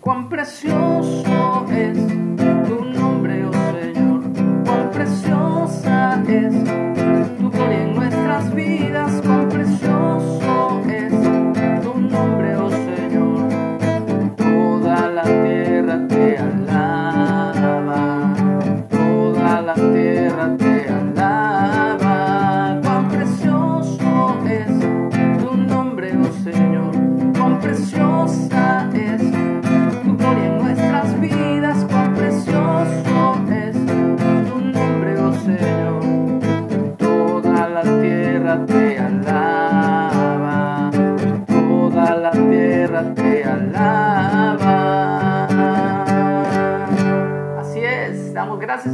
Cuán precioso es tu nombre, oh Señor. Cuán preciosa es tu gloria en nuestras vidas. Cuán precioso es tu nombre, oh Señor. Toda la tierra te alaba.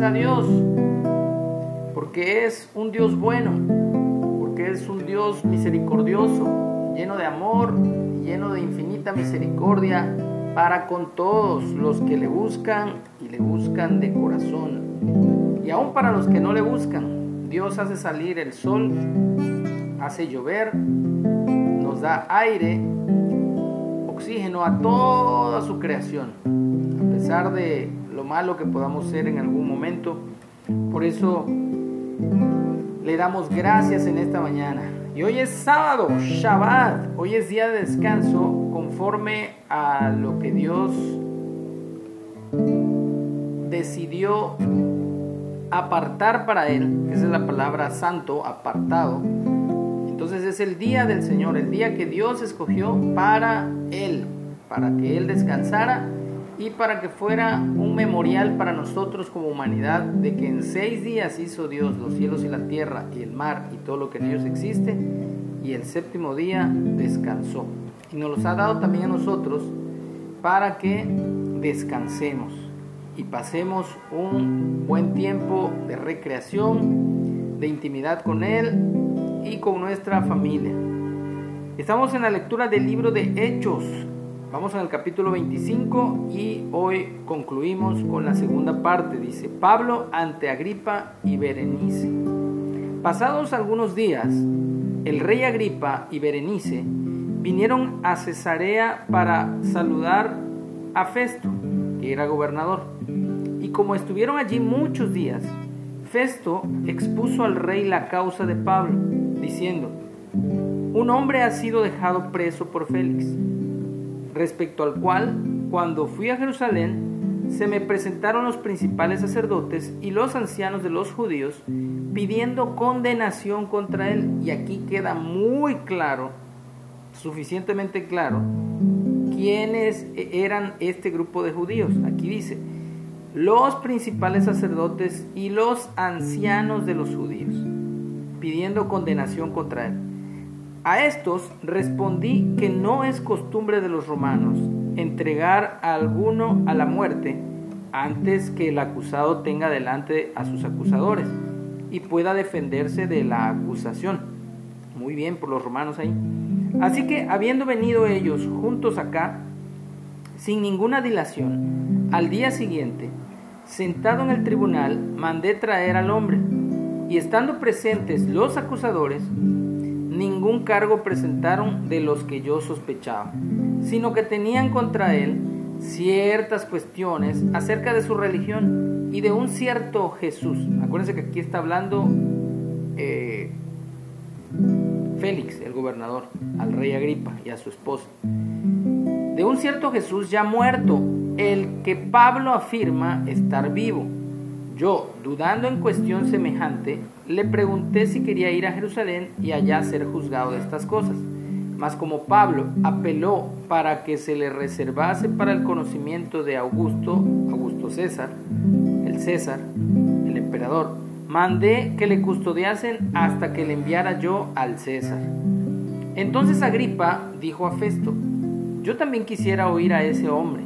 A Dios porque es un Dios bueno, porque es un Dios misericordioso, lleno de amor, lleno de infinita misericordia para con todos los que le buscan y le buscan de corazón. Y aún para los que no le buscan, Dios hace salir el sol, hace llover, nos da aire, oxígeno a toda su creación, a pesar de lo malo que podamos ser en algún momento. Por eso le damos gracias en esta mañana. Y hoy es sábado, Shabbat. Hoy es día de descanso conforme a lo que Dios decidió apartar para Él. Esa es la palabra santo, apartado. Entonces es el día del Señor, el día que Dios escogió para Él, para que Él descansara y para que fuera un memorial para nosotros como humanidad de que en seis días hizo Dios los cielos y la tierra y el mar y todo lo que en ellos existe y el séptimo día descansó. Y nos los ha dado también a nosotros para que descansemos y pasemos un buen tiempo de recreación, de intimidad con Él y con nuestra familia. Estamos en la lectura del libro de Hechos, Vamos en el capítulo 25 y hoy concluimos con la segunda parte. Dice Pablo ante Agripa y Berenice. Pasados algunos días, el rey Agripa y Berenice vinieron a Cesarea para saludar a Festo, que era gobernador. Y como estuvieron allí muchos días, Festo expuso al rey la causa de Pablo, diciendo, un hombre ha sido dejado preso por Félix respecto al cual, cuando fui a Jerusalén, se me presentaron los principales sacerdotes y los ancianos de los judíos pidiendo condenación contra él. Y aquí queda muy claro, suficientemente claro, quiénes eran este grupo de judíos. Aquí dice, los principales sacerdotes y los ancianos de los judíos, pidiendo condenación contra él. A estos respondí que no es costumbre de los romanos entregar a alguno a la muerte antes que el acusado tenga delante a sus acusadores y pueda defenderse de la acusación. Muy bien por los romanos ahí. Así que habiendo venido ellos juntos acá, sin ninguna dilación, al día siguiente, sentado en el tribunal, mandé traer al hombre, y estando presentes los acusadores, ningún cargo presentaron de los que yo sospechaba, sino que tenían contra él ciertas cuestiones acerca de su religión y de un cierto Jesús. Acuérdense que aquí está hablando eh, Félix, el gobernador, al rey Agripa y a su esposa. De un cierto Jesús ya muerto, el que Pablo afirma estar vivo. Yo, dudando en cuestión semejante, le pregunté si quería ir a Jerusalén y allá ser juzgado de estas cosas. Mas como Pablo apeló para que se le reservase para el conocimiento de Augusto, Augusto César, el César, el emperador, mandé que le custodiasen hasta que le enviara yo al César. Entonces Agripa dijo a Festo, yo también quisiera oír a ese hombre.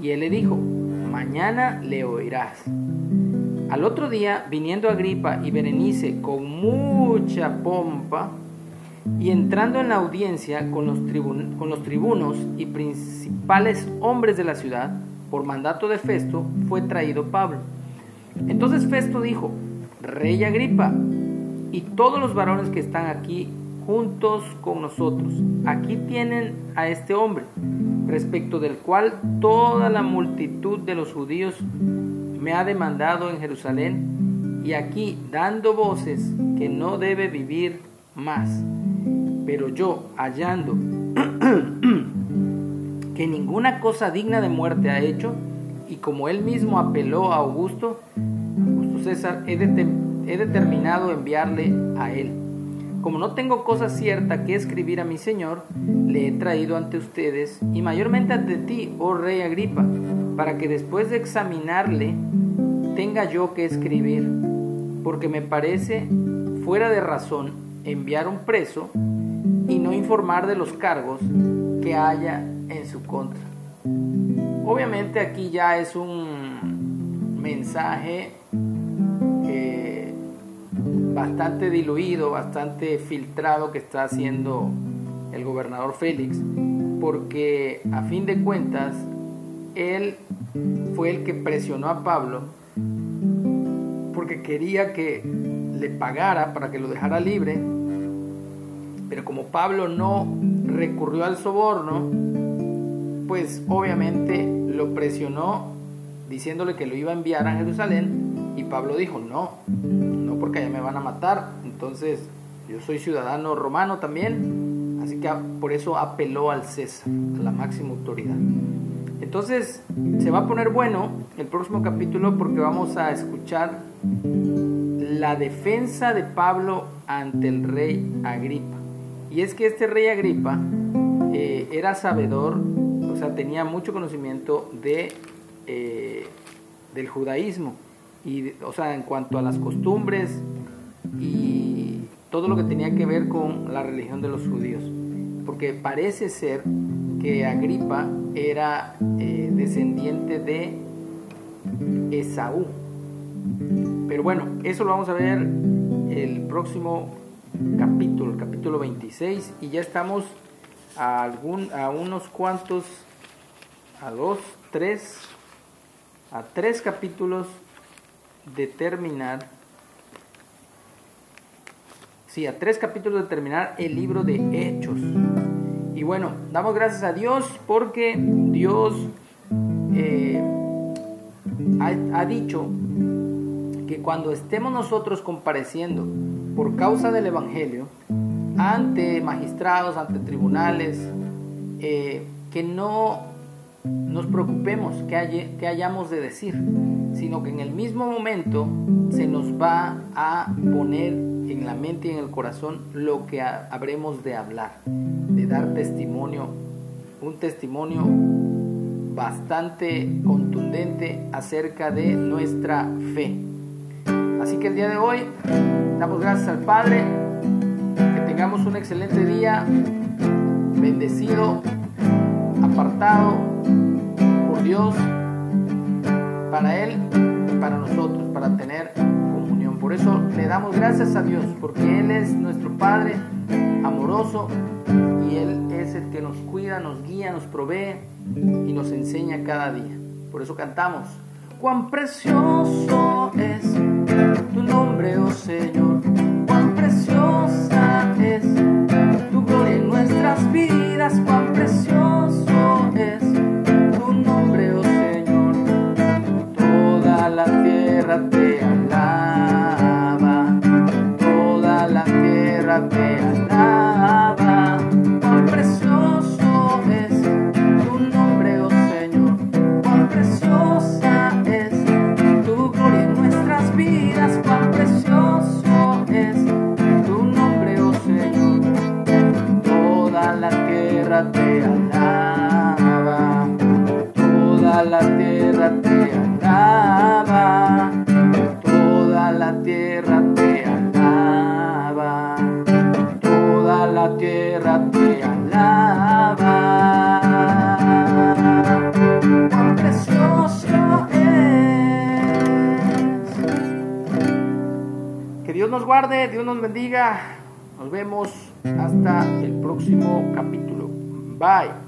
Y él le dijo, mañana le oirás. Al otro día, viniendo Agripa y Berenice con mucha pompa, y entrando en la audiencia con los, tribunos y principales hombres de la ciudad, por mandato de Festo, fue traído Pablo. Entonces Festo dijo, Rey Agripa, y todos los varones que están aquí juntos con nosotros, aquí tienen a este hombre, respecto del cual toda la multitud de los judíos me ha demandado en Jerusalén, y aquí dando voces que no debe vivir más. Pero yo, hallando que ninguna cosa digna de muerte ha hecho, y como él mismo apeló a Augusto, Augusto César, he, he determinado enviarle a él. Como no tengo cosa cierta que escribir a mi Señor, le he traído ante ustedes, y mayormente ante ti, oh rey Agripa, para que después de examinarle tenga yo que escribir, porque me parece fuera de razón enviar un preso y no informar de los cargos que haya en su contra. Obviamente aquí ya es un mensaje bastante diluido, bastante filtrado que está haciendo el gobernador Félix, porque a fin de cuentas él fue el que presionó a Pablo porque quería que le pagara para que lo dejara libre, pero como Pablo no recurrió al soborno, pues obviamente lo presionó diciéndole que lo iba a enviar a Jerusalén y Pablo dijo, no, porque allá me van a matar, entonces yo soy ciudadano romano también, así que por eso apeló al César, a la máxima autoridad. Entonces se va a poner bueno el próximo capítulo porque vamos a escuchar la defensa de Pablo ante el rey Agripa. Y es que este rey Agripa eh, era sabedor, o sea, tenía mucho conocimiento de, eh, del judaísmo, y, o sea, en cuanto a las costumbres y todo lo que tenía que ver con la religión de los judíos. Porque parece ser que Agripa era eh, descendiente de Esaú. Pero bueno, eso lo vamos a ver el próximo capítulo, el capítulo 26, y ya estamos a, algún, a unos cuantos, a dos, tres, a tres capítulos de terminar, sí, a tres capítulos de terminar el libro de Hechos. Y bueno, damos gracias a Dios porque Dios eh, ha, ha dicho que cuando estemos nosotros compareciendo por causa del Evangelio ante magistrados, ante tribunales, eh, que no nos preocupemos que, que hayamos de decir, sino que en el mismo momento se nos va a poner en la mente y en el corazón lo que habremos de hablar, de dar testimonio, un testimonio bastante contundente acerca de nuestra fe. Así que el día de hoy damos gracias al Padre, que tengamos un excelente día, bendecido, apartado por Dios, para Él y para nosotros, para tener comunión. Por eso le damos gracias a Dios, porque Él es nuestro Padre amoroso y Él es el que nos cuida, nos guía, nos provee y nos enseña cada día. Por eso cantamos, cuán precioso es tu nombre, oh Señor, te alaba, toda la tierra te alaba, cuán precioso es tu nombre, oh Señor, cuán preciosa es tu gloria en nuestras vidas, cuán precioso es tu nombre, oh Señor. Toda la tierra te alaba, toda la tierra te alaba, alaba. Precioso. Que Dios nos guarde, Dios nos bendiga. Nos vemos hasta el próximo capítulo. Bye.